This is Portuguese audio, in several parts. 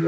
Os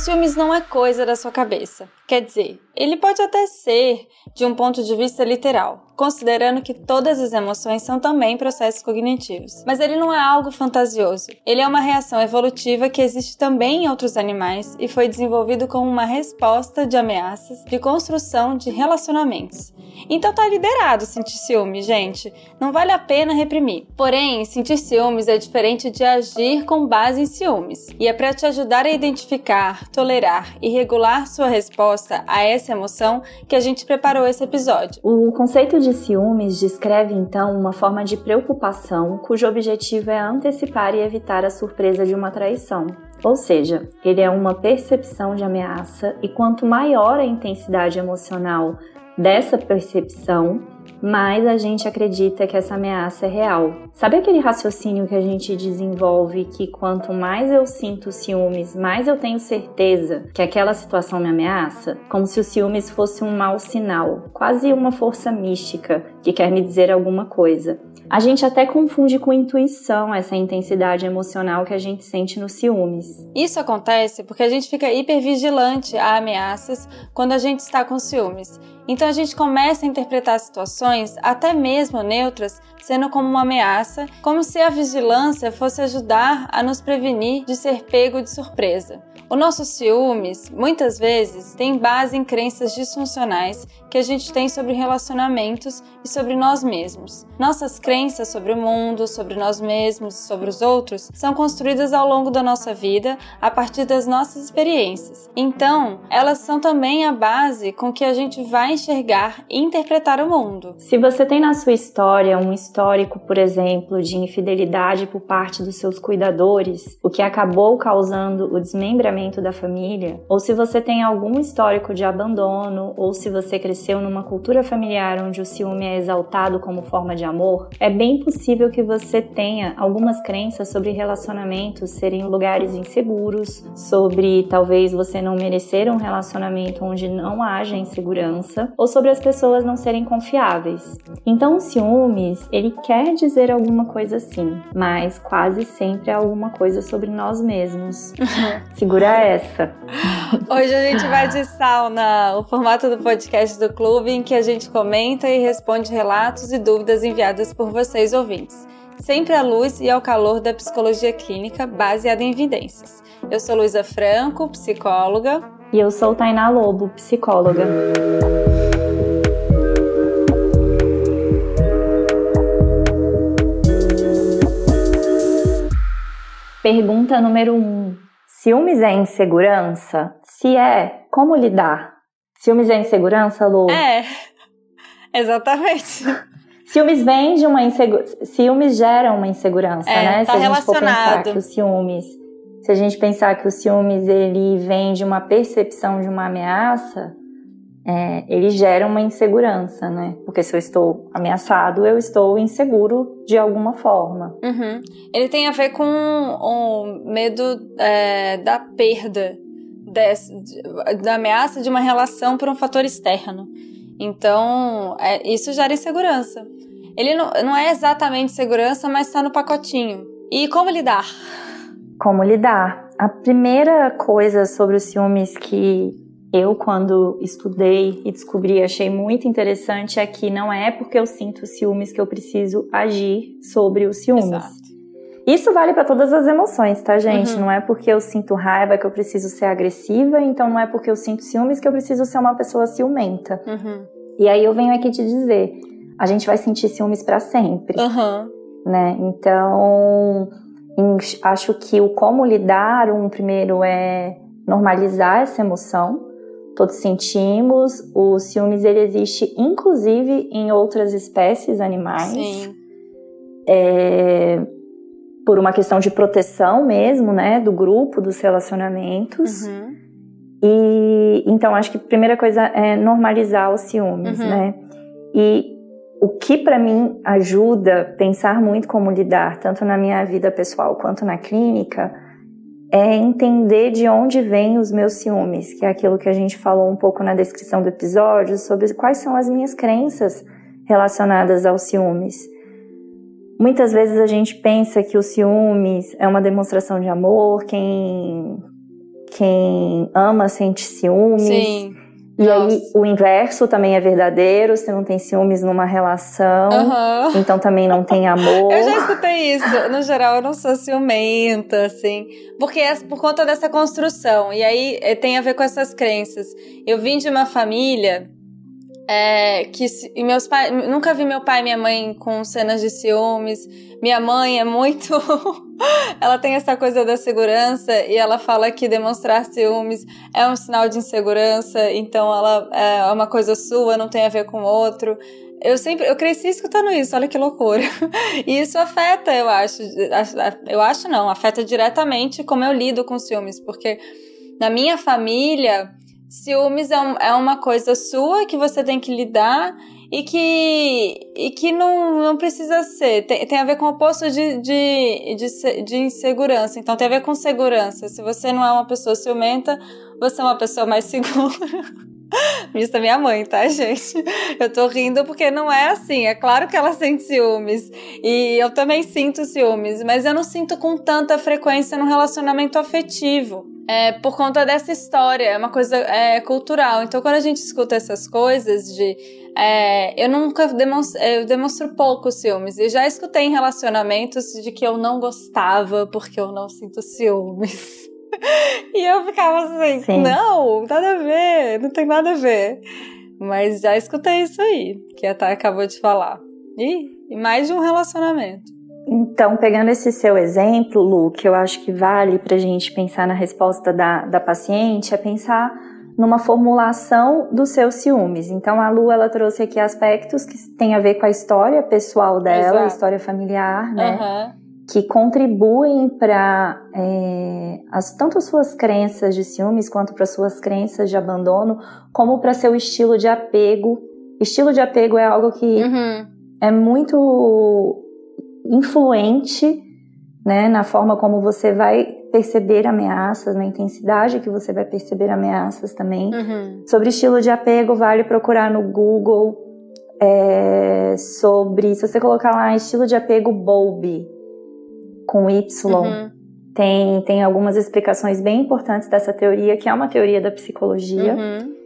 ciúmes não é coisa da sua cabeça. Quer dizer, ele pode até ser de um ponto de vista literal, considerando que todas as emoções são também processos cognitivos. Mas ele não é algo fantasioso. Ele é uma reação evolutiva que existe também em outros animais e foi desenvolvido como uma resposta de ameaças de construção de relacionamentos. Então tá liberado sentir ciúme, gente. Não vale a pena reprimir. Porém, sentir ciúmes é diferente de agir com base em ciúmes. E é para te ajudar a identificar, tolerar e regular sua resposta a essa emoção que a gente preparou esse episódio. O conceito de ciúmes descreve então uma forma de preocupação cujo objetivo é antecipar e evitar a surpresa de uma traição. Ou seja, ele é uma percepção de ameaça e quanto maior a intensidade emocional dessa percepção, mais a gente acredita que essa ameaça é real. Sabe aquele raciocínio que a gente desenvolve que quanto mais eu sinto ciúmes, mais eu tenho certeza que aquela situação me ameaça? Como se o ciúmes fosse um mau sinal, quase uma força mística que quer me dizer alguma coisa. A gente até confunde com intuição essa intensidade emocional que a gente sente nos ciúmes. Isso acontece porque a gente fica hipervigilante a ameaças quando a gente está com ciúmes. Então a gente começa a interpretar situações, até mesmo neutras, sendo como uma ameaça, como se a vigilância fosse ajudar a nos prevenir de ser pego de surpresa. O nosso ciúmes, muitas vezes, tem base em crenças disfuncionais que a gente tem sobre relacionamentos e sobre nós mesmos. Nossas crenças sobre o mundo, sobre nós mesmos e sobre os outros são construídas ao longo da nossa vida a partir das nossas experiências. Então, elas são também a base com que a gente vai enxergar e interpretar o mundo. Se você tem na sua história um histórico, por exemplo, de infidelidade por parte dos seus cuidadores, o que acabou causando o desmembramento da família, ou se você tem algum histórico de abandono, ou se você cresceu numa cultura familiar onde o ciúme é exaltado como forma de amor, é bem possível que você tenha algumas crenças sobre relacionamentos serem lugares inseguros, sobre talvez você não merecer um relacionamento onde não haja insegurança, ou sobre as pessoas não serem confiáveis. Então, o ciúmes, ele quer dizer alguma coisa assim, mas quase sempre é alguma coisa sobre nós mesmos. Segura essa. Hoje a gente vai de sauna, o formato do podcast do clube em que a gente comenta e responde relatos e dúvidas enviadas por vocês ouvintes. Sempre à luz e ao calor da psicologia clínica baseada em evidências. Eu sou Luísa Franco, psicóloga. E eu sou Tainá Lobo, psicóloga. Pergunta número 1. Um. Ciúmes é insegurança? Se é, como lidar? Ciúmes é insegurança, Lu? É, exatamente. Ciúmes vem de uma insegurança. Ciúmes gera uma insegurança, é, né? Tá se a gente relacionado. for pensar que o ciúmes. Se a gente pensar que o ciúmes ele vem de uma percepção de uma ameaça, é, ele gera uma insegurança, né? Porque se eu estou ameaçado, eu estou inseguro de alguma forma. Uhum. Ele tem a ver com o medo é, da perda, desse, da ameaça de uma relação por um fator externo. Então, é, isso gera insegurança. Ele não, não é exatamente segurança, mas está no pacotinho. E como lidar? Como lidar? A primeira coisa sobre os ciúmes que eu, quando estudei e descobri, achei muito interessante é que não é porque eu sinto ciúmes que eu preciso agir sobre os ciúmes. Exato. Isso vale para todas as emoções, tá, gente? Uhum. Não é porque eu sinto raiva que eu preciso ser agressiva, então não é porque eu sinto ciúmes que eu preciso ser uma pessoa ciumenta. Uhum. E aí eu venho aqui te dizer, a gente vai sentir ciúmes para sempre, Uhum. né? Então, acho que o como lidar, um primeiro é normalizar essa emoção. Todos sentimos, o ciúmes ele existe inclusive em outras espécies animais Sim. é, por uma questão de proteção mesmo, né, do grupo, dos relacionamentos. Uhum. E então acho que a primeira coisa é normalizar os ciúmes, Uhum. né? E o que para mim ajuda a pensar muito como lidar, tanto na minha vida pessoal quanto na clínica, é entender de onde vêm os meus ciúmes, que é aquilo que a gente falou um pouco na descrição do episódio sobre quais são as minhas crenças relacionadas aos ciúmes. Muitas vezes a gente pensa que o ciúmes é uma demonstração de amor, quem, quem ama sente ciúmes. Sim. E Nossa. aí o inverso também é verdadeiro, você não tem ciúmes numa relação, uhum. então também não tem amor. Eu já escutei isso. No geral, eu não sou ciumenta, assim, porque é por conta dessa construção. E aí eh, tem a ver com essas crenças. Eu vim de uma família é, que e meus pais nunca vi meu pai e minha mãe com cenas de ciúmes. Minha mãe é muito ela tem essa coisa da segurança e ela fala que demonstrar ciúmes é um sinal de insegurança, então ela é uma coisa sua, não tem a ver com o outro. Eu sempre, eu cresci escutando isso, olha que loucura. E isso afeta, eu acho, eu acho não, afeta diretamente como eu lido com ciúmes, porque na minha família ciúmes é, um, é uma coisa sua que você tem que lidar e que, e que não, não precisa ser. Tem, tem a ver com o oposto de, de, de, de insegurança. Então tem a ver com segurança. Se você não é uma pessoa ciumenta, você é uma pessoa mais segura. Isso é minha mãe, tá, gente? Eu tô rindo porque não é assim. É claro que ela sente ciúmes. E eu também sinto ciúmes, mas eu não sinto com tanta frequência no relacionamento afetivo. É por conta dessa história, é uma coisa é, cultural. Então, quando a gente escuta essas coisas de. É, eu nunca demonstro, eu demonstro pouco ciúmes. E já escutei em relacionamentos de que eu não gostava porque eu não sinto ciúmes. e eu ficava assim, Sim. não, nada a ver, não tem nada a ver. Mas já escutei isso aí, que a Thay acabou de falar. E, e mais de um relacionamento. Então, pegando esse seu exemplo, Lu, que eu acho que vale para a gente pensar na resposta da, da paciente, é pensar numa formulação dos seus ciúmes. Então, a Lu, ela trouxe aqui aspectos que têm a ver com a história pessoal dela, Exato. a história familiar, né? Uhum que contribuem para é, as, tanto as suas crenças de ciúmes quanto para suas crenças de abandono, como para seu estilo de apego. Estilo de apego é algo que uhum. é muito influente né, na forma como você vai perceber ameaças, na intensidade que você vai perceber ameaças também. Uhum. Sobre estilo de apego, vale procurar no Google é, sobre, se você colocar lá estilo de apego Bowlby, com Y. Uhum. Tem, tem algumas explicações bem importantes dessa teoria, que é uma teoria da psicologia. Uhum.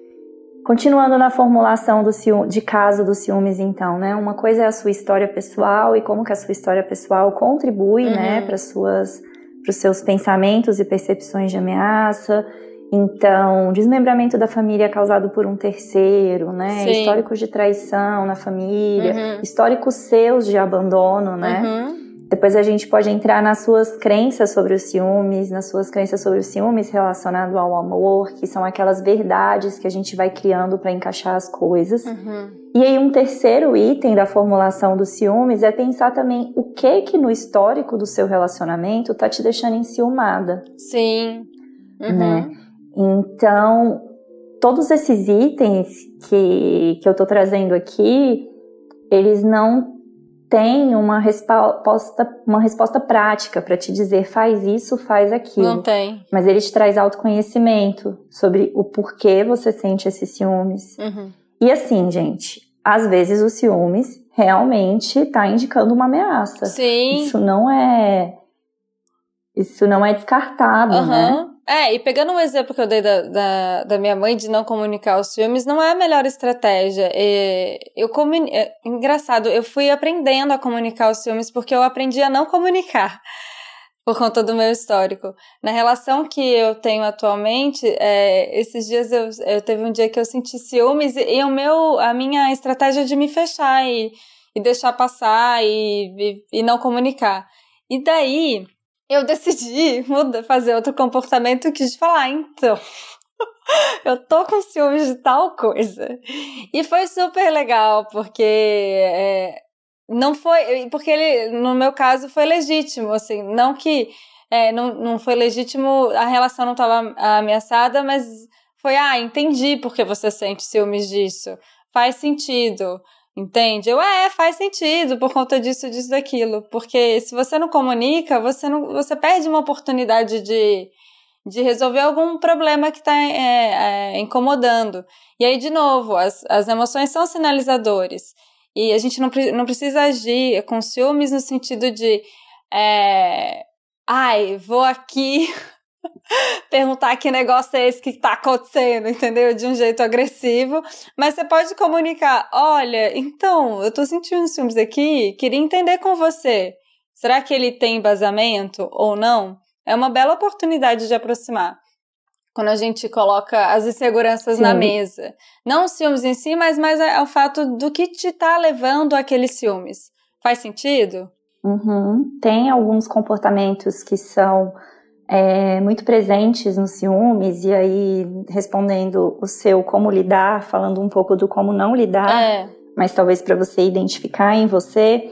Continuando na formulação do ciúme, de caso dos ciúmes, então, né? Uma coisa é a sua história pessoal e como que a sua história pessoal contribui, né, uhum. né, para suas, para os seus pensamentos e percepções de ameaça. Então, desmembramento da família causado por um terceiro, né? Sim. Históricos de traição na família, uhum. históricos seus de abandono, né? Uhum. Depois a gente pode entrar nas suas crenças sobre os ciúmes, nas suas crenças sobre os ciúmes relacionado ao amor, que são aquelas verdades que a gente vai criando para encaixar as coisas. Uhum. E aí um terceiro item da formulação dos ciúmes é pensar também o que que no histórico do seu relacionamento tá te deixando enciumada. Sim. Uhum. Né? Então, todos esses itens que, que eu tô trazendo aqui, eles não tem uma resposta, uma resposta prática para te dizer faz isso, faz aquilo. Não tem. Mas ele te traz autoconhecimento sobre o porquê você sente esses ciúmes. Uhum. E assim, gente, às vezes o ciúmes realmente está indicando uma ameaça. Sim. Isso não é. Isso não é descartado, uhum. né? É, e pegando um exemplo que eu dei da, da, da, minha mãe de não comunicar os filmes, não é a melhor estratégia. Eu comuni... É, engraçado, eu fui aprendendo a comunicar os filmes porque eu aprendi a não comunicar por conta do meu histórico. Na relação que eu tenho atualmente, é, esses dias eu, eu teve um dia que eu senti ciúmes e, e o meu, a minha estratégia de me fechar e, e deixar passar e, e, e não comunicar. E daí eu decidi fazer outro comportamento que de falar, então. eu tô com ciúmes de tal coisa. E foi super legal, porque é, não foi. Porque ele, no meu caso, foi legítimo, assim. Não que é, não, não foi legítimo, a relação não estava ameaçada, mas foi, ah, entendi porque você sente ciúmes disso. Faz sentido. Entende? Eu, é, faz sentido por conta disso, disso, daquilo. Porque se você não comunica, você, não, você perde uma oportunidade de, de resolver algum problema que está é, é, incomodando. E aí, de novo, as, as emoções são sinalizadores. E a gente não, não precisa agir com ciúmes no sentido de. É, Ai, vou aqui perguntar que negócio é esse que tá acontecendo, entendeu? De um jeito agressivo. Mas você pode comunicar: olha, então, eu tô sentindo ciúmes aqui, queria entender com você. Será que ele tem embasamento ou não? É uma bela oportunidade de aproximar. Quando a gente coloca as inseguranças Sim. na mesa. Não os ciúmes em si, mas mais é o fato do que te tá levando àqueles ciúmes. Faz sentido? Uhum. Tem alguns comportamentos que são é, muito presentes nos ciúmes, e aí respondendo o seu como lidar, falando um pouco do como não lidar, é. mas talvez para você identificar em você,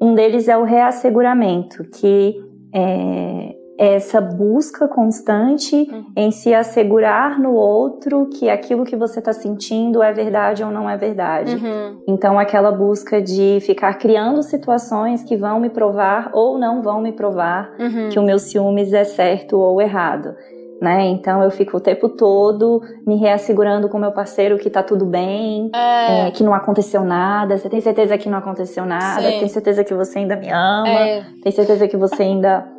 um deles é o reasseguramento, que é, essa busca constante uhum. em se assegurar no outro que aquilo que você está sentindo é verdade ou não é verdade. Uhum. Então, aquela busca de ficar criando situações que vão me provar ou não vão me provar uhum. que o meu ciúmes é certo ou errado. Né? Então eu fico o tempo todo me reassegurando com meu parceiro que tá tudo bem, é. É, que não aconteceu nada. Você tem certeza que não aconteceu nada? Sim. Tem certeza que você ainda me ama? É. Tem certeza que você ainda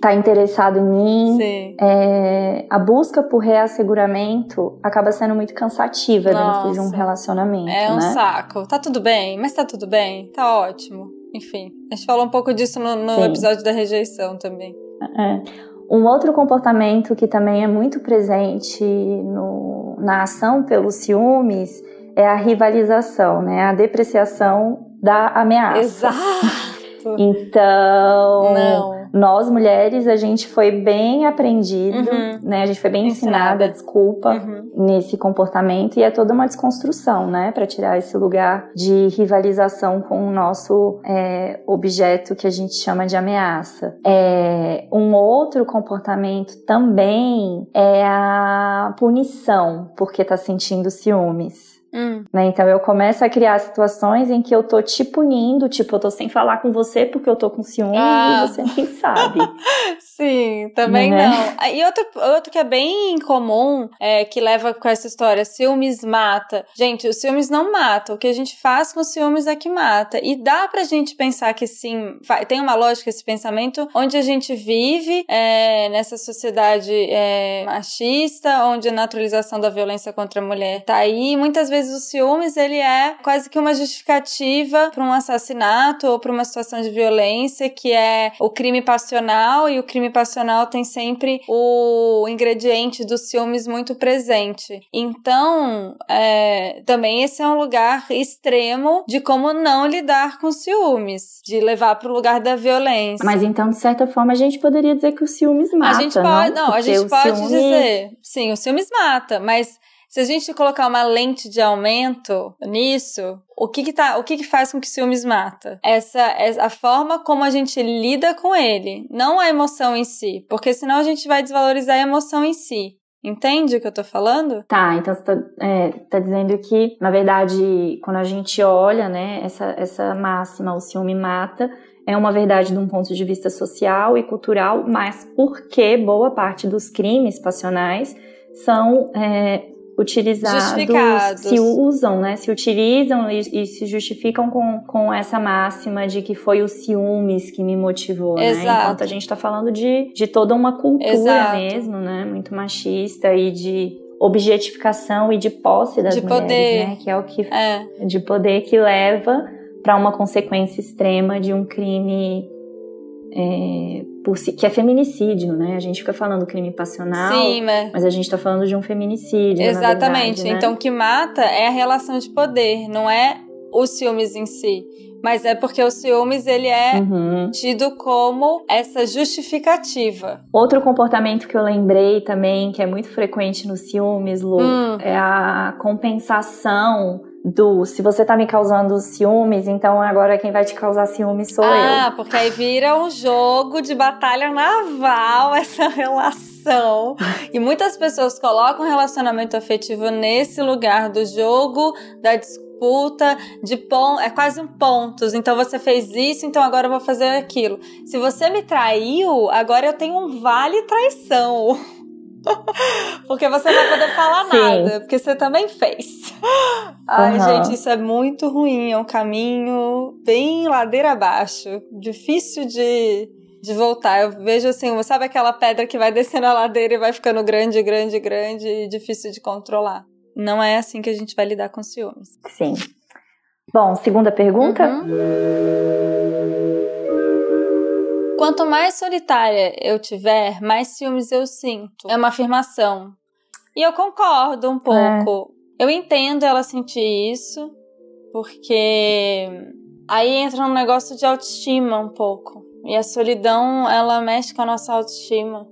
tá interessado em mim. É, a busca por reasseguramento acaba sendo muito cansativa Nossa. dentro de um relacionamento. É um né? saco. Tá tudo bem, mas tá tudo bem, tá ótimo. Enfim, a gente falou um pouco disso no, no episódio da rejeição também. É. Um outro comportamento que também é muito presente no, na ação pelos ciúmes é a rivalização, né? A depreciação da ameaça. Exato. Então, Não nós mulheres, a gente foi bem aprendido, uhum. né? A gente foi bem ensinada, desculpa, uhum. nesse comportamento e é toda uma desconstrução, né? Para tirar esse lugar de rivalização com o nosso é, objeto que a gente chama de ameaça. É, um outro comportamento também é a punição, porque tá sentindo ciúmes. Hum. Né? Então eu começo a criar situações em que eu tô te punindo, tipo, eu tô sem falar com você porque eu tô com ciúmes ah. e você nem sabe. Sim, também né? não. Ah, e outro, outro que é bem comum, é, que leva com essa história, ciúmes mata. Gente, os ciúmes não matam. O que a gente faz com os ciúmes é que mata. E dá pra gente pensar que sim, tem uma lógica esse pensamento, onde a gente vive é, nessa sociedade é, machista, onde a naturalização da violência contra a mulher tá aí, muitas vezes vezes o ciúmes ele é quase que uma justificativa para um assassinato ou para uma situação de violência que é o crime passional e o crime passional tem sempre o ingrediente dos ciúmes muito presente. Então, é, também esse é um lugar extremo de como não lidar com ciúmes, de levar para o lugar da violência. Mas então, de certa forma, a gente poderia dizer que o ciúmes mata. A gente pode, não, não a gente pode ciúmes... dizer, sim, o ciúmes mata, mas se a gente colocar uma lente de aumento nisso, o que que, tá, o que que faz com que ciúmes mata? Essa é a forma como a gente lida com ele, não a emoção em si, porque senão a gente vai desvalorizar a emoção em si. Entende o que eu tô falando? Tá, então você tá, é, tá dizendo que, na verdade, quando a gente olha, né, essa, essa máxima, o ciúme mata, é uma verdade de um ponto de vista social e cultural, mas porque boa parte dos crimes passionais são é, utilizados, se usam, né? Se utilizam e, e, se justificam com, com essa máxima de que foi o ciúmes que me motivou, né? Exato. né? Enquanto a gente tá falando de, de toda uma cultura Exato. mesmo, né? Muito machista e de objetificação e de posse das de mulheres, poder. né? Que é o que é. de poder que leva para uma consequência extrema de um crime é, por, que é feminicídio, né? A gente fica falando crime passional, Sim, mas... mas a gente está falando de um feminicídio. Exatamente. Verdade, né? Então, o que mata é a relação de poder, não é os ciúmes em si. Mas é porque o ciúmes ele é uhum. tido como essa justificativa. Outro comportamento que eu lembrei também, que é muito frequente no ciúmes, Lu, hum. é a compensação do se você tá me causando ciúmes, então agora quem vai te causar ciúmes sou ah, eu. Ah, porque aí vira um jogo de batalha naval essa relação. e muitas pessoas colocam o relacionamento afetivo nesse lugar do jogo, da disputa, de pon é quase um pontos. Então você fez isso, então agora eu vou fazer aquilo. Se você me traiu, agora eu tenho um vale traição. porque você não vai poder falar Sim. nada, porque você também fez. Ai, uhum. gente, isso é muito ruim. É um caminho bem ladeira abaixo. Difícil de, de voltar. Eu vejo assim, sabe aquela pedra que vai descendo a ladeira e vai ficando grande, grande, grande e difícil de controlar. Não é assim que a gente vai lidar com ciúmes. Sim. Bom, segunda pergunta. Uhum. Quanto mais solitária eu tiver, mais ciúmes eu sinto. É uma afirmação. E eu concordo um pouco. É. Eu entendo ela sentir isso, porque aí entra um negócio de autoestima um pouco. E a solidão, ela mexe com a nossa autoestima.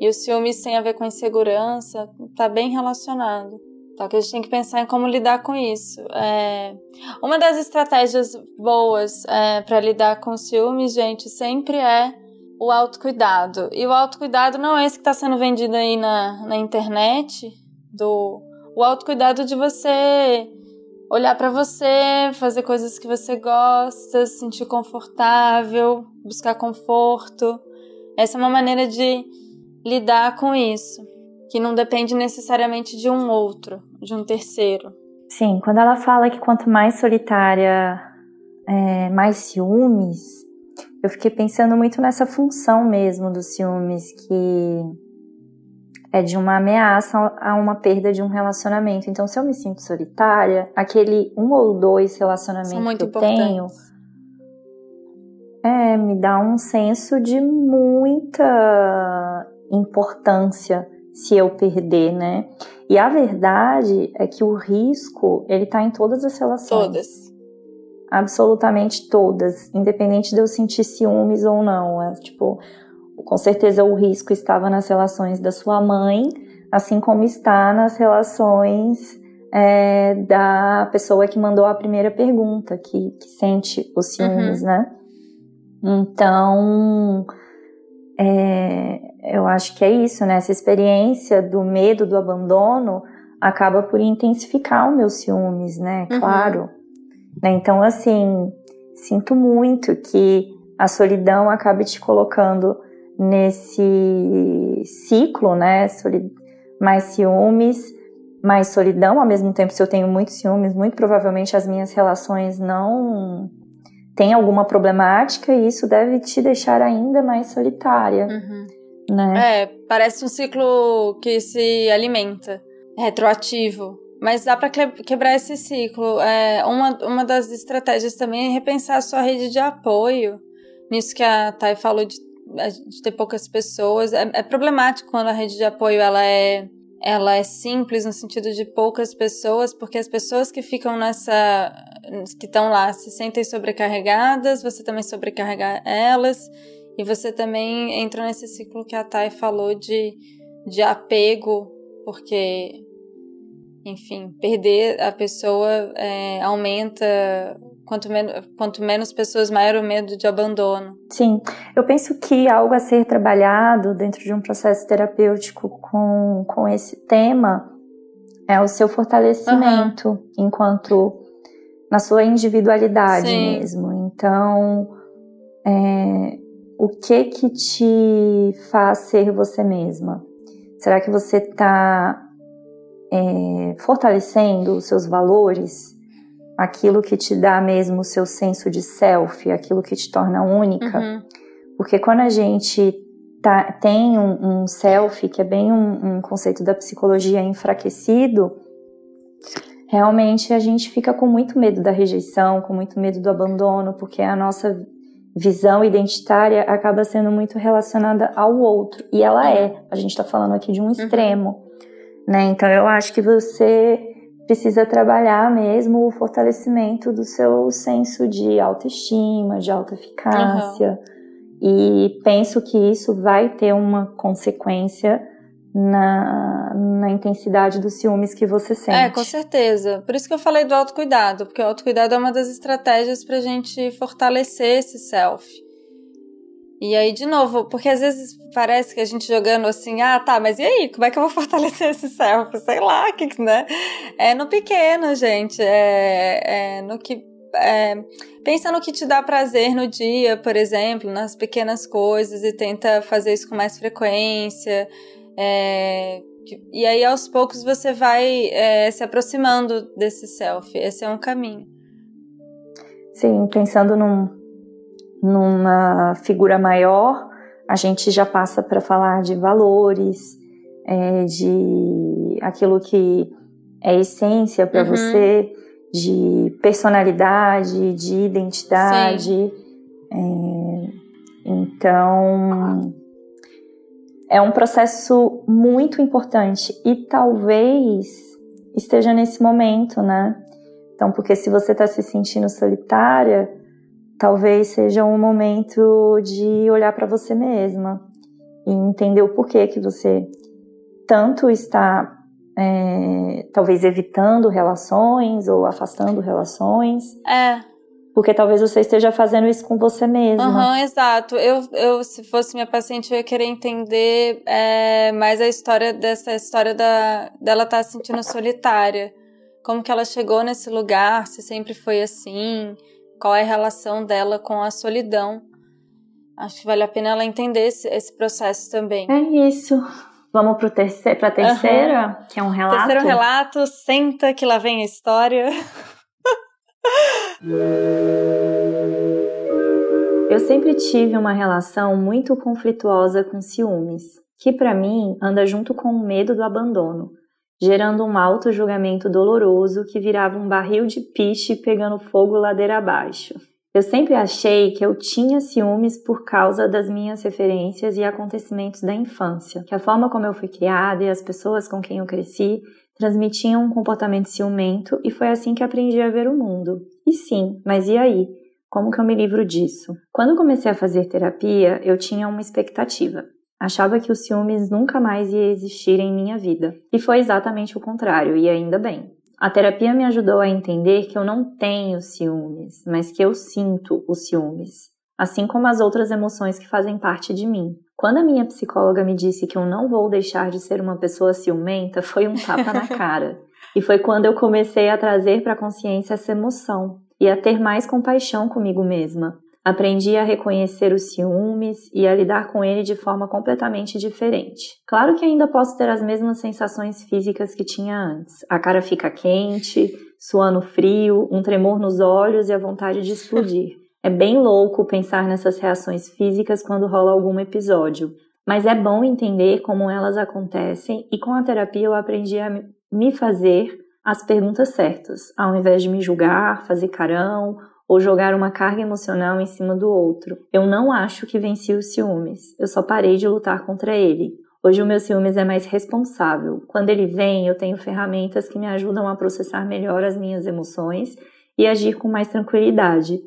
E o ciúmes tem a ver com insegurança, tá bem relacionado. Só que a gente tem que pensar em como lidar com isso. É... Uma das estratégias boas é, para lidar com ciúmes, gente, sempre é o autocuidado. E o autocuidado não é esse que está sendo vendido aí na, na internet, do o autocuidado de você olhar para você, fazer coisas que você gosta, se sentir confortável, buscar conforto. Essa é uma maneira de lidar com isso que não depende necessariamente de um outro, de um terceiro. Sim, quando ela fala que quanto mais solitária, é, mais ciúmes, eu fiquei pensando muito nessa função mesmo dos ciúmes, que é de uma ameaça a uma perda de um relacionamento. Então, se eu me sinto solitária, aquele um ou dois relacionamentos que eu tenho, é, me dá um senso de muita importância se eu perder, né? E a verdade é que o risco, ele tá em todas as relações. Todas. Absolutamente todas, independente de eu sentir ciúmes ou não. É, tipo, com certeza o risco estava nas relações da sua mãe, assim como está nas relações é, da pessoa que mandou a primeira pergunta, que, que sente os ciúmes, uhum. né? Então, é, eu acho que é isso, né? Essa experiência do medo, do abandono, acaba por intensificar os meus ciúmes, né? Uhum. Claro. Né? Então, assim, sinto muito que a solidão acabe te colocando nesse ciclo, né? Mais ciúmes, mais solidão. Ao mesmo tempo, se eu tenho muitos ciúmes, muito provavelmente as minhas relações não tem alguma problemática e isso deve te deixar ainda mais solitária. Uhum. Né? É, parece um ciclo que se alimenta, retroativo. Mas dá para quebrar esse ciclo. É, uma, uma das estratégias também é repensar a sua rede de apoio. Nisso que a Thay falou de, de ter poucas pessoas. É, é problemático quando a rede de apoio ela é ela é simples no sentido de poucas pessoas, porque as pessoas que ficam nessa. que estão lá se sentem sobrecarregadas, você também sobrecarrega elas, e você também entra nesse ciclo que a Thay falou de, de apego, porque, enfim, perder a pessoa é, aumenta Quanto, men quanto menos pessoas, maior o medo de abandono. Sim, eu penso que algo a ser trabalhado dentro de um processo terapêutico com, com esse tema é o seu fortalecimento uhum. enquanto na sua individualidade Sim. mesmo. Então, é, o que que te faz ser você mesma? Será que você está é, fortalecendo os seus valores? Aquilo que te dá mesmo o seu senso de self, aquilo que te torna única. Uhum. Porque quando a gente tá, tem um, um, self, que é bem um, um conceito da psicologia enfraquecido, realmente a gente fica com muito medo da rejeição, com muito medo do abandono, porque a nossa visão identitária acaba sendo muito relacionada ao outro. E ela é. A gente está falando aqui de um uhum. extremo. Uhum. Né? Então eu acho que você precisa trabalhar mesmo o fortalecimento do seu senso de autoestima, de autoeficácia. Uhum. E penso que isso vai ter uma consequência na, na intensidade dos ciúmes que você sente. É, com certeza. Por isso que eu falei do autocuidado, porque o autocuidado é uma das estratégias para a gente fortalecer esse self. E aí, de novo, porque às vezes parece que a gente jogando assim, ah, tá, mas e aí? Como é que eu vou fortalecer esse self? Sei lá, que, né? É no pequeno, gente. É, é no que. É, pensa no que te dá prazer no dia, por exemplo, nas pequenas coisas e tenta fazer isso com mais frequência. É, E aí, aos poucos, você vai é, se aproximando desse self. Esse é um caminho. Sim, pensando num, numa figura maior, a gente já passa para falar de valores, é, de aquilo que é essência para uhum. você, de personalidade, de identidade. É, então, é um processo muito importante e talvez esteja nesse momento, né? Então, porque se você está se sentindo solitária, talvez seja um momento de olhar para você mesma e entender o porquê que você tanto está é, talvez evitando relações ou afastando relações. É. Porque talvez você esteja fazendo isso com você mesma. Uhum, exato. Eu, eu, se fosse minha paciente, eu ia querer entender é, mais a história dessa história da, dela estar tá se sentindo solitária. Como que ela chegou nesse lugar, se sempre foi assim, qual é a relação dela com a solidão. Acho que vale a pena ela entender esse, esse processo também. É isso. Vamos para terceiro, a terceira, uhum. que é um relato. Terceiro relato, senta que lá vem a história. Eu sempre tive uma relação muito conflituosa com ciúmes, que para mim anda junto com o medo do abandono, gerando um auto-julgamento doloroso que virava um barril de piche pegando fogo ladeira abaixo. Eu sempre achei que eu tinha ciúmes por causa das minhas referências e acontecimentos da infância, que a forma como eu fui criada e as pessoas com quem eu cresci transmitiam um comportamento ciumento e foi assim que aprendi a ver o mundo. E sim, mas e aí? Como que eu me livro disso? Quando comecei a fazer terapia, eu tinha uma expectativa. Achava que os ciúmes nunca mais ia existir em minha vida. E foi exatamente o contrário, e ainda bem. A terapia me ajudou a entender que eu não tenho ciúmes, mas que eu sinto os ciúmes, assim como as outras emoções que fazem parte de mim. Quando a minha psicóloga me disse que eu não vou deixar de ser uma pessoa ciumenta, foi um tapa na cara. E foi quando eu comecei a trazer para a consciência essa emoção e a ter mais compaixão comigo mesma. Aprendi a reconhecer os ciúmes e a lidar com ele de forma completamente diferente. Claro que ainda posso ter as mesmas sensações físicas que tinha antes. A cara fica quente, suando frio, um tremor nos olhos e a vontade de explodir. É bem louco pensar nessas reações físicas quando rola algum episódio, mas é bom entender como elas acontecem e com a terapia eu aprendi a me fazer as perguntas certas, ao invés de me julgar, fazer carão ou jogar uma carga emocional em cima do outro. Eu não acho que venci os ciúmes, eu só parei de lutar contra ele. Hoje o meu ciúmes é mais responsável. Quando ele vem, eu tenho ferramentas que me ajudam a processar melhor as minhas emoções e agir com mais tranquilidade.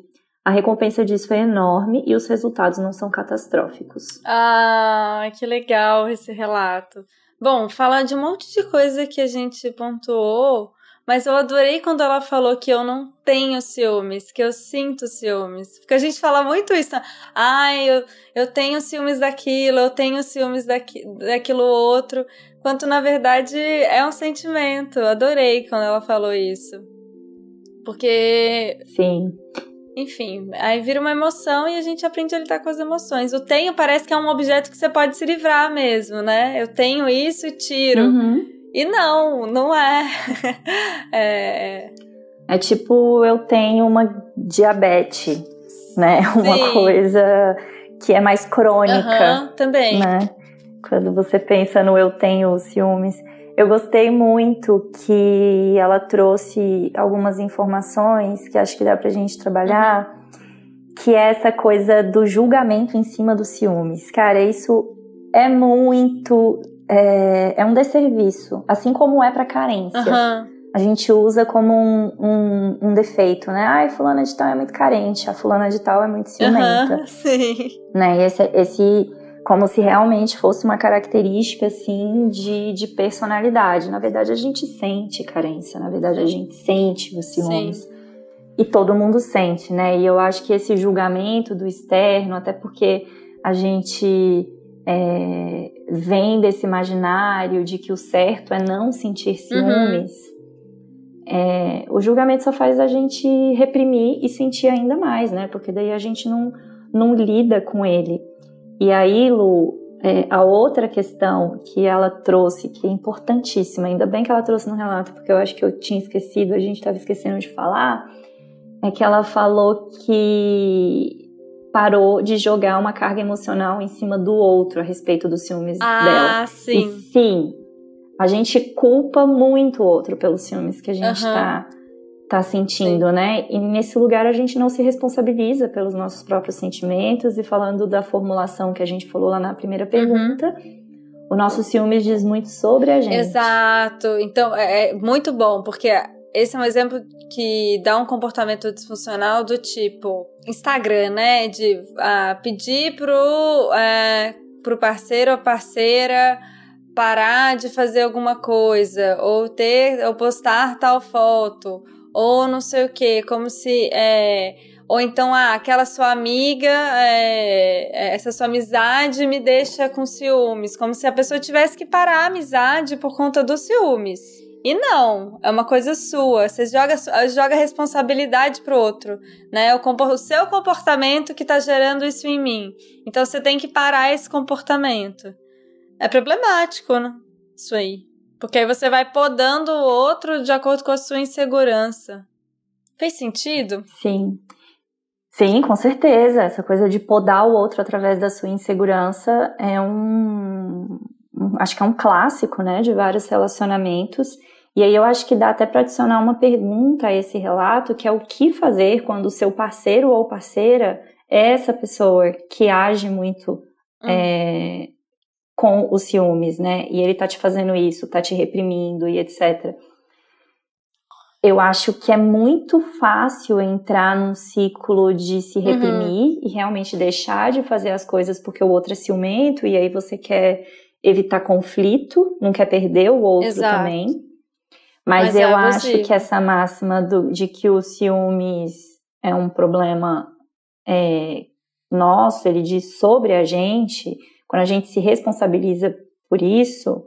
A recompensa disso é enorme e os resultados não são catastróficos. Ah, que legal esse relato. Bom, falar de um monte de coisa que a gente pontuou, mas eu adorei quando ela falou que eu não tenho ciúmes, que eu sinto ciúmes. Porque a gente fala muito isso. Né? Ai, eu, eu tenho ciúmes daquilo, eu tenho ciúmes daqui, daquilo outro. Quanto na verdade é um sentimento. Adorei quando ela falou isso. Porque. Sim. Enfim, aí vira uma emoção e a gente aprende a lidar com as emoções. O tenho parece que é um objeto que você pode se livrar mesmo, né? Eu tenho isso e tiro. Uhum. E não, não é. é. É tipo, eu tenho uma diabetes, né? Uma Sim. coisa que é mais crônica. Uhum, também. Né? Quando você pensa no eu tenho ciúmes. Eu gostei muito que ela trouxe algumas informações que acho que dá pra gente trabalhar, que é essa coisa do julgamento em cima dos ciúmes. Cara, isso é muito. É, é um desserviço, assim como é pra carência. Uhum. A gente usa como um, um, um, defeito, né? Ai, fulana de tal é muito carente, a fulana de tal é muito ciumenta. Uhum, sim. Né? E esse, esse como se realmente fosse uma característica assim de, de personalidade. Na verdade, a gente sente carência, na verdade, a gente sente os ciúmes. Sim. E todo mundo sente, né? E eu acho que esse julgamento do externo, até porque a gente é, vem desse imaginário de que o certo é não sentir uhum. ciúmes, uhum. é, o julgamento só faz a gente reprimir e sentir ainda mais, né? Porque daí a gente não, não lida com ele. E aí, Lu, é, a outra questão que ela trouxe, que é importantíssima, ainda bem que ela trouxe no relato, porque eu acho que eu tinha esquecido, a gente estava esquecendo de falar, é que ela falou que parou de jogar uma carga emocional em cima do outro a respeito dos ciúmes ah, dela. Ah, sim. E sim, a gente culpa muito o outro pelos ciúmes que a gente está uhum tá sentindo, Sim. né? E nesse lugar a gente não se responsabiliza pelos nossos próprios sentimentos e falando da formulação que a gente falou lá na primeira uhum. pergunta, uhum. o nosso ciúme diz muito sobre a gente. Exato. Então é, é muito bom porque esse é um exemplo que dá um comportamento disfuncional do tipo Instagram, né? De uh, pedir pro, uh, pro parceiro ou parceira parar de fazer alguma coisa ou ter ou postar tal foto ou não sei o que, como se. É, ou então, ah, aquela sua amiga, é, é, essa sua amizade me deixa com ciúmes, como se a pessoa tivesse que parar a amizade por conta dos ciúmes. E não, é uma coisa sua. Você joga, joga responsabilidade pro outro, né? O, o seu comportamento que tá gerando isso em mim. Então você tem que parar esse comportamento. É problemático, né? Isso aí. Porque aí você vai podando o outro de acordo com a sua insegurança. Fez sentido? Sim. Sim, com certeza. Essa coisa de podar o outro através da sua insegurança é um. Acho que é um clássico, né, de vários relacionamentos. E aí eu acho que dá até para adicionar uma pergunta a esse relato, que é o que fazer quando o seu parceiro ou parceira é essa pessoa que age muito hum. é, com os ciúmes, né? E ele tá te fazendo isso, tá te reprimindo e etc. Eu acho que é muito fácil entrar num ciclo de se uhum. reprimir uhum. e realmente deixar de fazer as coisas porque o outro é ciumento e aí você quer evitar conflito, não quer perder o outro Exato. também. Mas, Mas eu é acho que essa máxima do, de que o ciúmes é um problema é, nosso, ele diz sobre a gente, quando a gente se responsabiliza por isso,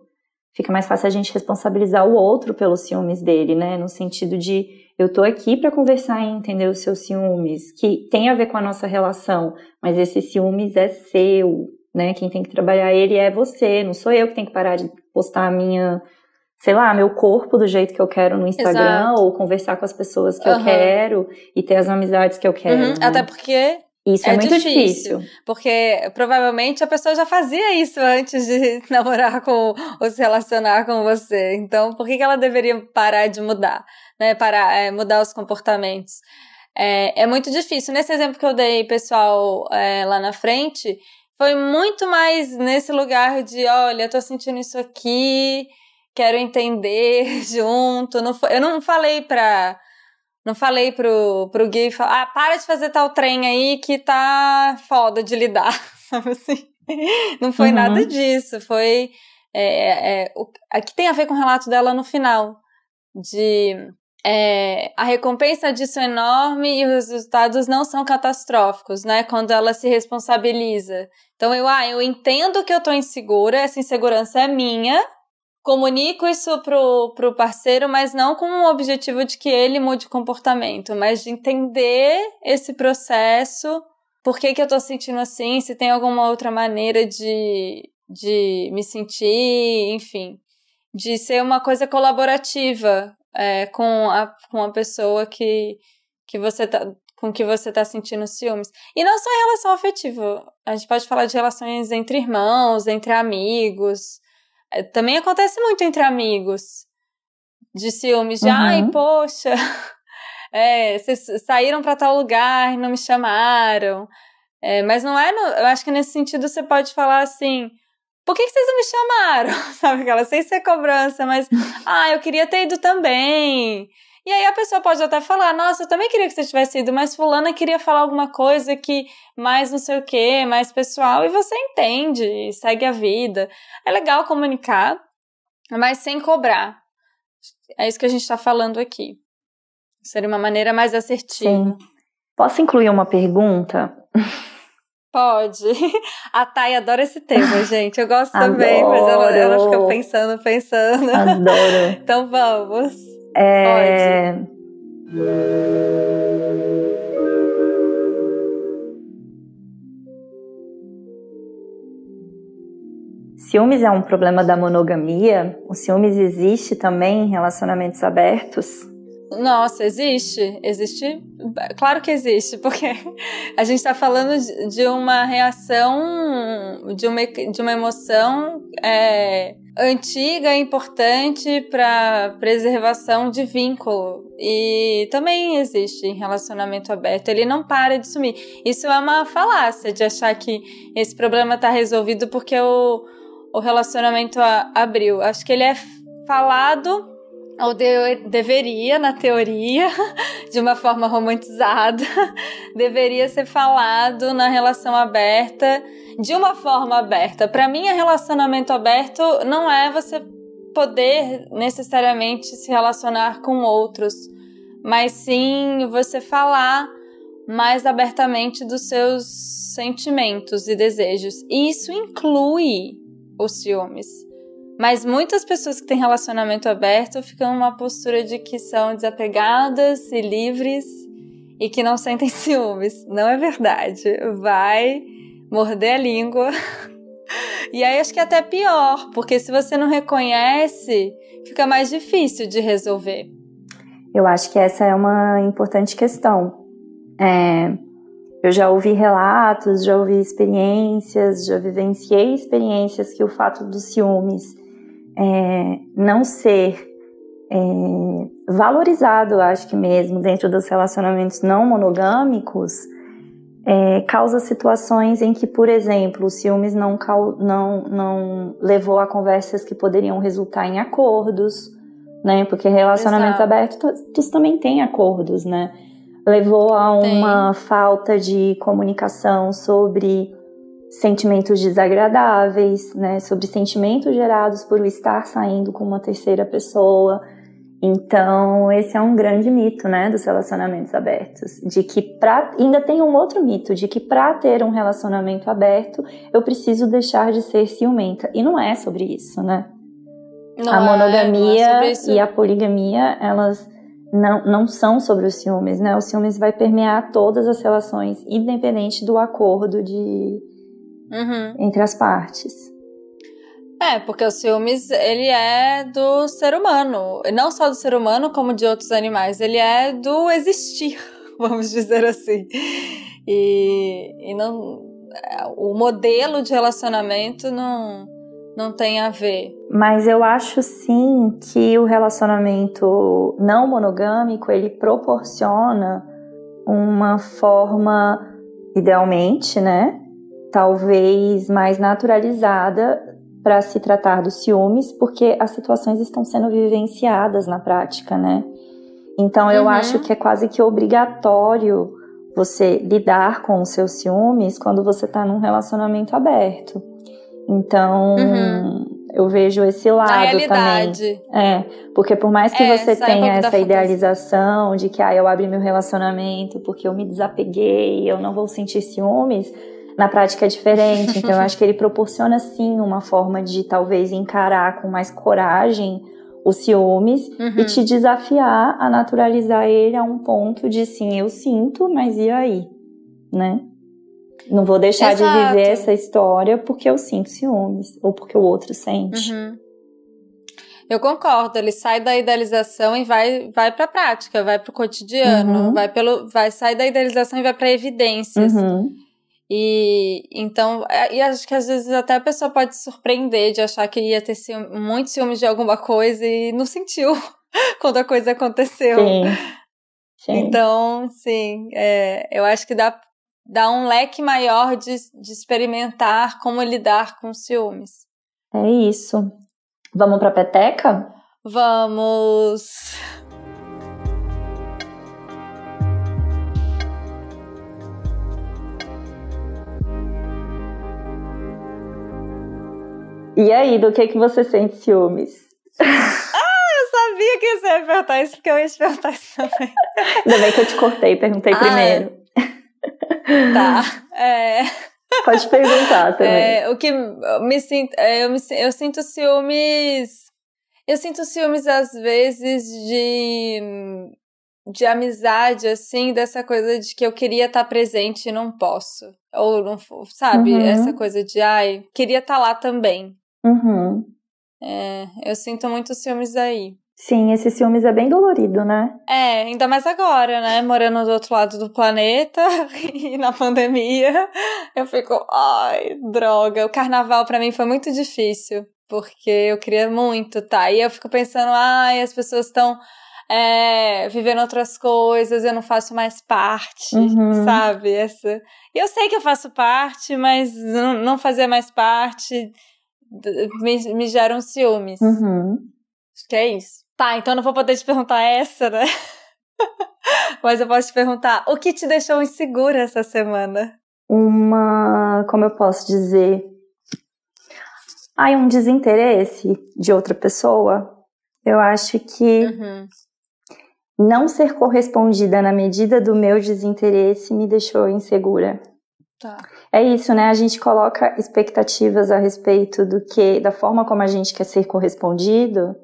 fica mais fácil a gente responsabilizar o outro pelos ciúmes dele, né? No sentido de eu tô aqui para conversar e entender os seus ciúmes, que tem a ver com a nossa relação, mas esse ciúmes é seu, né? Quem tem que trabalhar ele é você, não sou eu que tenho que parar de postar a minha, sei lá, meu corpo do jeito que eu quero no Instagram Exato. ou conversar com as pessoas que uhum. eu quero e ter as amizades que eu quero. Uhum. Né? Até porque isso é, é muito difícil, difícil, Porque provavelmente a pessoa já fazia isso antes de namorar com ou se relacionar com você. Então, por que, que ela deveria parar de mudar? Né? Parar, é, mudar os comportamentos. É, é muito difícil. Nesse exemplo que eu dei, pessoal, é, lá na frente, foi muito mais nesse lugar de: olha, eu tô sentindo isso aqui, quero entender junto. Não eu não falei pra não falei pro, pro Gui, ah, para de fazer tal trem aí que tá foda de lidar, sabe assim? Não foi uhum. nada disso, foi... É, é, o, aqui tem a ver com o relato dela no final, de é, a recompensa disso é enorme e os resultados não são catastróficos, né? Quando ela se responsabiliza. Então eu, ah, eu entendo que eu tô insegura, essa insegurança é minha, comunico isso pro, pro parceiro, mas não com o objetivo de que ele mude comportamento, mas de entender esse processo, por que, que eu tô sentindo assim, se tem alguma outra maneira de, de me sentir, enfim, de ser uma coisa colaborativa é, com, a, com a pessoa que, que você tá, com que você está sentindo ciúmes. E não só em relação afetiva. A gente pode falar de relações entre irmãos, entre amigos, também acontece muito entre amigos. De ciúmes, de uhum. ai, poxa, é, vocês saíram para tal lugar e não me chamaram. É, mas não é, no, eu acho que nesse sentido você pode falar assim, por que, que vocês não me chamaram? Sabe aquela, sem ser cobrança, mas, ah, eu queria ter ido também. E aí a pessoa pode até falar, nossa, eu também queria que você tivesse ido, mas fulana queria falar alguma coisa que mais não sei o que, mais pessoal, e você entende, segue a vida. É legal comunicar, mas sem cobrar. É isso que a gente está falando aqui. Seria uma maneira mais assertiva. Sim. Posso incluir uma pergunta? Pode. A Thay adora esse tema, gente. Eu gosto Adoro. também, mas ela, ela fica pensando, pensando. Adoro. então vamos. É... Pode. ciúmes é um problema da monogamia? O ciúmes existe também em relacionamentos abertos? Nossa, existe. Existe. Claro que existe, porque a gente está falando de uma reação, de uma, de uma emoção é, antiga importante para preservação de vínculo. E também existe em relacionamento aberto. Ele não para de sumir. Isso é uma falácia de achar que esse problema está resolvido porque o, o relacionamento a, abriu. Acho que ele é falado ou de, deveria, na teoria, de uma forma romantizada, deveria ser falado na relação aberta, de uma forma aberta. Para mim, relacionamento aberto não é você poder necessariamente se relacionar com outros, mas sim você falar mais abertamente dos seus sentimentos e desejos. E isso inclui os ciúmes. Mas muitas pessoas que têm relacionamento aberto ficam numa postura de que são desapegadas e livres e que não sentem ciúmes. Não é verdade. Vai morder a língua. E aí acho que é até pior, porque se você não reconhece, fica mais difícil de resolver. Eu acho que essa é uma importante questão. É, eu já ouvi relatos, já ouvi experiências, já vivenciei experiências que o fato dos ciúmes é, não ser é, valorizado, acho que mesmo, dentro dos relacionamentos não monogâmicos, é, causa situações em que, por exemplo, o ciúmes não, não, não levou a conversas que poderiam resultar em acordos, né? Porque relacionamentos Exato. abertos também têm acordos, né? Levou a uma Tem. falta de comunicação sobre sentimentos desagradáveis, né, sobre sentimentos gerados por estar saindo com uma terceira pessoa. Então, esse é um grande mito, né, dos relacionamentos abertos, de que para ainda tem um outro mito de que para ter um relacionamento aberto, eu preciso deixar de ser ciumenta. E não é sobre isso, né? Não a é, monogamia é, é e a poligamia, elas não, não são sobre os ciúmes, né? O ciúmes vai permear todas as relações, independente do acordo de, uhum. entre as partes. É, porque o ciúmes, ele é do ser humano. Não só do ser humano, como de outros animais. Ele é do existir, vamos dizer assim. E, e não, o modelo de relacionamento não, não tem a ver. Mas eu acho sim que o relacionamento não monogâmico, ele proporciona uma forma, idealmente, né? Talvez mais naturalizada para se tratar dos ciúmes, porque as situações estão sendo vivenciadas na prática, né? Então eu uhum. acho que é quase que obrigatório você lidar com os seus ciúmes quando você está num relacionamento aberto. Então, uhum. eu vejo esse lado também. É, porque por mais que é, você tenha essa idealização de que ah, eu abri meu relacionamento porque eu me desapeguei, eu não vou sentir ciúmes, na prática é diferente. Então, eu acho que ele proporciona sim uma forma de talvez encarar com mais coragem os ciúmes uhum. e te desafiar a naturalizar ele a um ponto de sim, eu sinto, mas e aí? Né? Não vou deixar Exato. de viver essa história porque eu sinto ciúmes ou porque o outro sente. Uhum. Eu concordo, ele sai da idealização e vai, vai para a prática, vai para o cotidiano, uhum. vai pelo, vai sair da idealização e vai para evidências. Uhum. E então, é, e acho que às vezes até a pessoa pode se surpreender de achar que ia ter ciúme, muito ciúmes de alguma coisa e não sentiu quando a coisa aconteceu. Sim. sim. Então, sim, é, eu acho que dá, dá um leque maior de, de experimentar como lidar com ciúmes. É isso. Vamos pra peteca? Vamos! E aí, do que que você sente ciúmes? ah, eu sabia que você ia perguntar isso, porque eu ia te perguntar isso também. Ainda bem que eu te cortei, perguntei ah, primeiro. É. Tá. É... Pode perguntar também. É, o que me sinto, é, eu, me, eu sinto ciúmes. Eu sinto ciúmes às vezes de de amizade, assim, dessa coisa de que eu queria estar presente e não posso. Ou não, sabe? Uhum. Essa coisa de, ai, queria estar lá também Uhum. É, eu sinto muitos ciúmes aí. Sim, esse ciúmes é bem dolorido, né? É, ainda mais agora, né? Morando do outro lado do planeta e na pandemia, eu fico, ai, droga. O carnaval para mim foi muito difícil, porque eu queria muito, tá? E eu fico pensando, ai, as pessoas estão é, vivendo outras coisas, eu não faço mais parte, uhum. sabe? Essa... E eu sei que eu faço parte, mas não fazer mais parte me, me geram ciúmes. Uhum. Acho que é isso. Tá, então não vou poder te perguntar essa, né? Mas eu posso te perguntar, o que te deixou insegura essa semana? Uma, como eu posso dizer? Ai, um desinteresse de outra pessoa. Eu acho que uhum. não ser correspondida na medida do meu desinteresse me deixou insegura. Tá. É isso, né? A gente coloca expectativas a respeito do que, da forma como a gente quer ser correspondido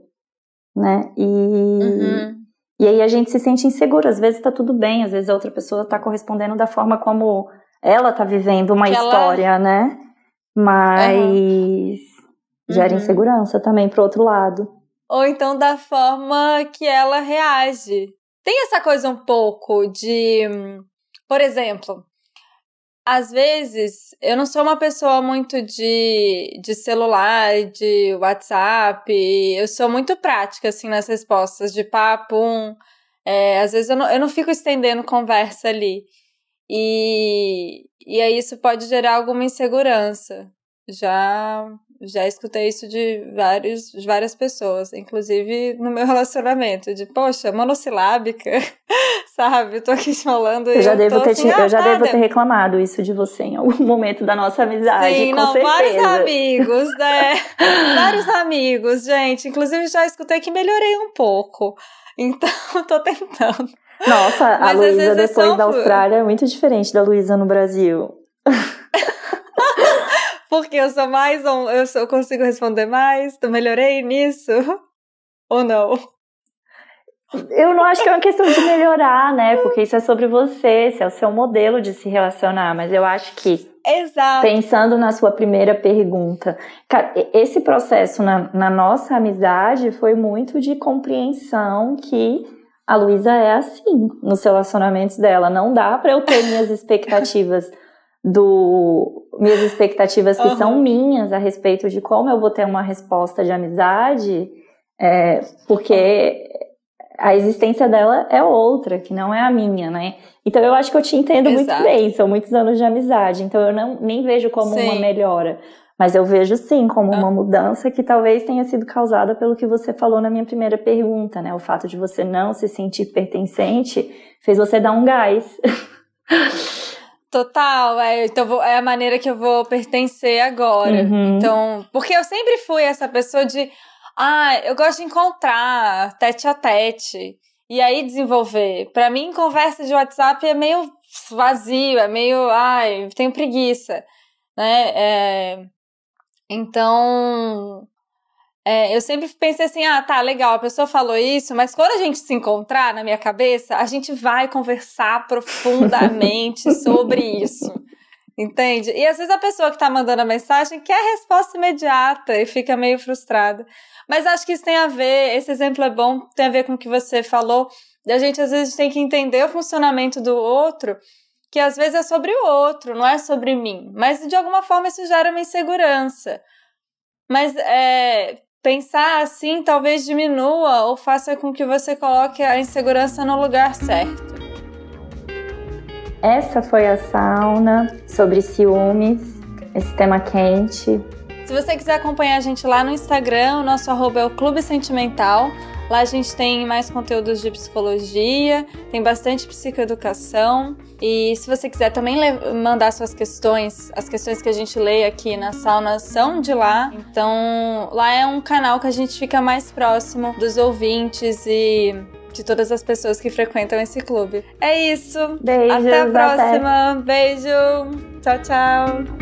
né? E, uhum. e aí a gente se sente inseguro. Às vezes tá tudo bem, às vezes a outra pessoa tá correspondendo da forma como ela tá vivendo uma que história, ela... né? Mas uhum. gera uhum. insegurança também pro outro lado. Ou então da forma que ela reage. Tem essa coisa um pouco de. Por exemplo, às vezes, eu não sou uma pessoa muito de, de celular, de WhatsApp. Eu sou muito prática, assim, nas respostas, de papo. É, às vezes eu não, eu não fico estendendo conversa ali. E, e aí isso pode gerar alguma insegurança. Já já escutei isso de, vários, de várias pessoas, inclusive no meu relacionamento, de poxa, monossilábica, sabe? Eu tô aqui falando eu já eu devo ter assim, eu já devo ter reclamado isso de você em algum momento da nossa amizade. Sim, com não, certeza. vários amigos, né? vários amigos, gente. Inclusive já escutei que melhorei um pouco. Então, tô tentando. Nossa, a Luísa depois da Austrália é muito diferente da Luísa no Brasil. Porque eu sou mais um, eu, sou, eu consigo responder mais? Tu melhorei nisso? Ou não? Eu não acho que é uma questão de melhorar, né? Porque isso é sobre você, esse é o seu modelo de se relacionar. Mas eu acho que, Exato. pensando na sua primeira pergunta, esse processo na, na nossa amizade foi muito de compreensão que a Luísa é assim nos relacionamentos dela. Não dá para eu ter minhas expectativas do minhas expectativas que uhum. são minhas a respeito de como eu vou ter uma resposta de amizade, é, porque a existência dela é outra, que não é a minha, né? Então eu acho que eu te entendo Exato. muito bem, são muitos anos de amizade, então eu não, nem vejo como sim. uma melhora. Mas eu vejo sim como uma mudança que talvez tenha sido causada pelo que você falou na minha primeira pergunta, né? O fato de você não se sentir pertencente fez você dar um gás. Total, é, então vou, é a maneira que eu vou pertencer agora. Uhum. Então, porque eu sempre fui essa pessoa de, ah, eu gosto de encontrar tete a tete e aí desenvolver. Para mim, conversa de WhatsApp é meio vazio, é meio, ai, tenho preguiça, né? É, então, é, eu sempre pensei assim, ah, tá, legal, a pessoa falou isso, mas quando a gente se encontrar na minha cabeça, a gente vai conversar profundamente sobre isso. Entende? E às vezes a pessoa que tá mandando a mensagem quer resposta imediata e fica meio frustrada. Mas acho que isso tem a ver, esse exemplo é bom, tem a ver com o que você falou. A gente às vezes tem que entender o funcionamento do outro, que às vezes é sobre o outro, não é sobre mim. Mas de alguma forma isso gera uma insegurança. Mas é, Pensar assim talvez diminua ou faça com que você coloque a insegurança no lugar certo. Essa foi a sauna sobre ciúmes, esse tema quente. Se você quiser acompanhar a gente lá no Instagram, o nosso arroba é o Clube Sentimental. Lá a gente tem mais conteúdos de psicologia, tem bastante psicoeducação. E se você quiser também mandar suas questões, as questões que a gente lê aqui na sauna são de lá. Então, lá é um canal que a gente fica mais próximo dos ouvintes e de todas as pessoas que frequentam esse clube. É isso. Beijos. Até a próxima. Até. Beijo. Tchau, tchau.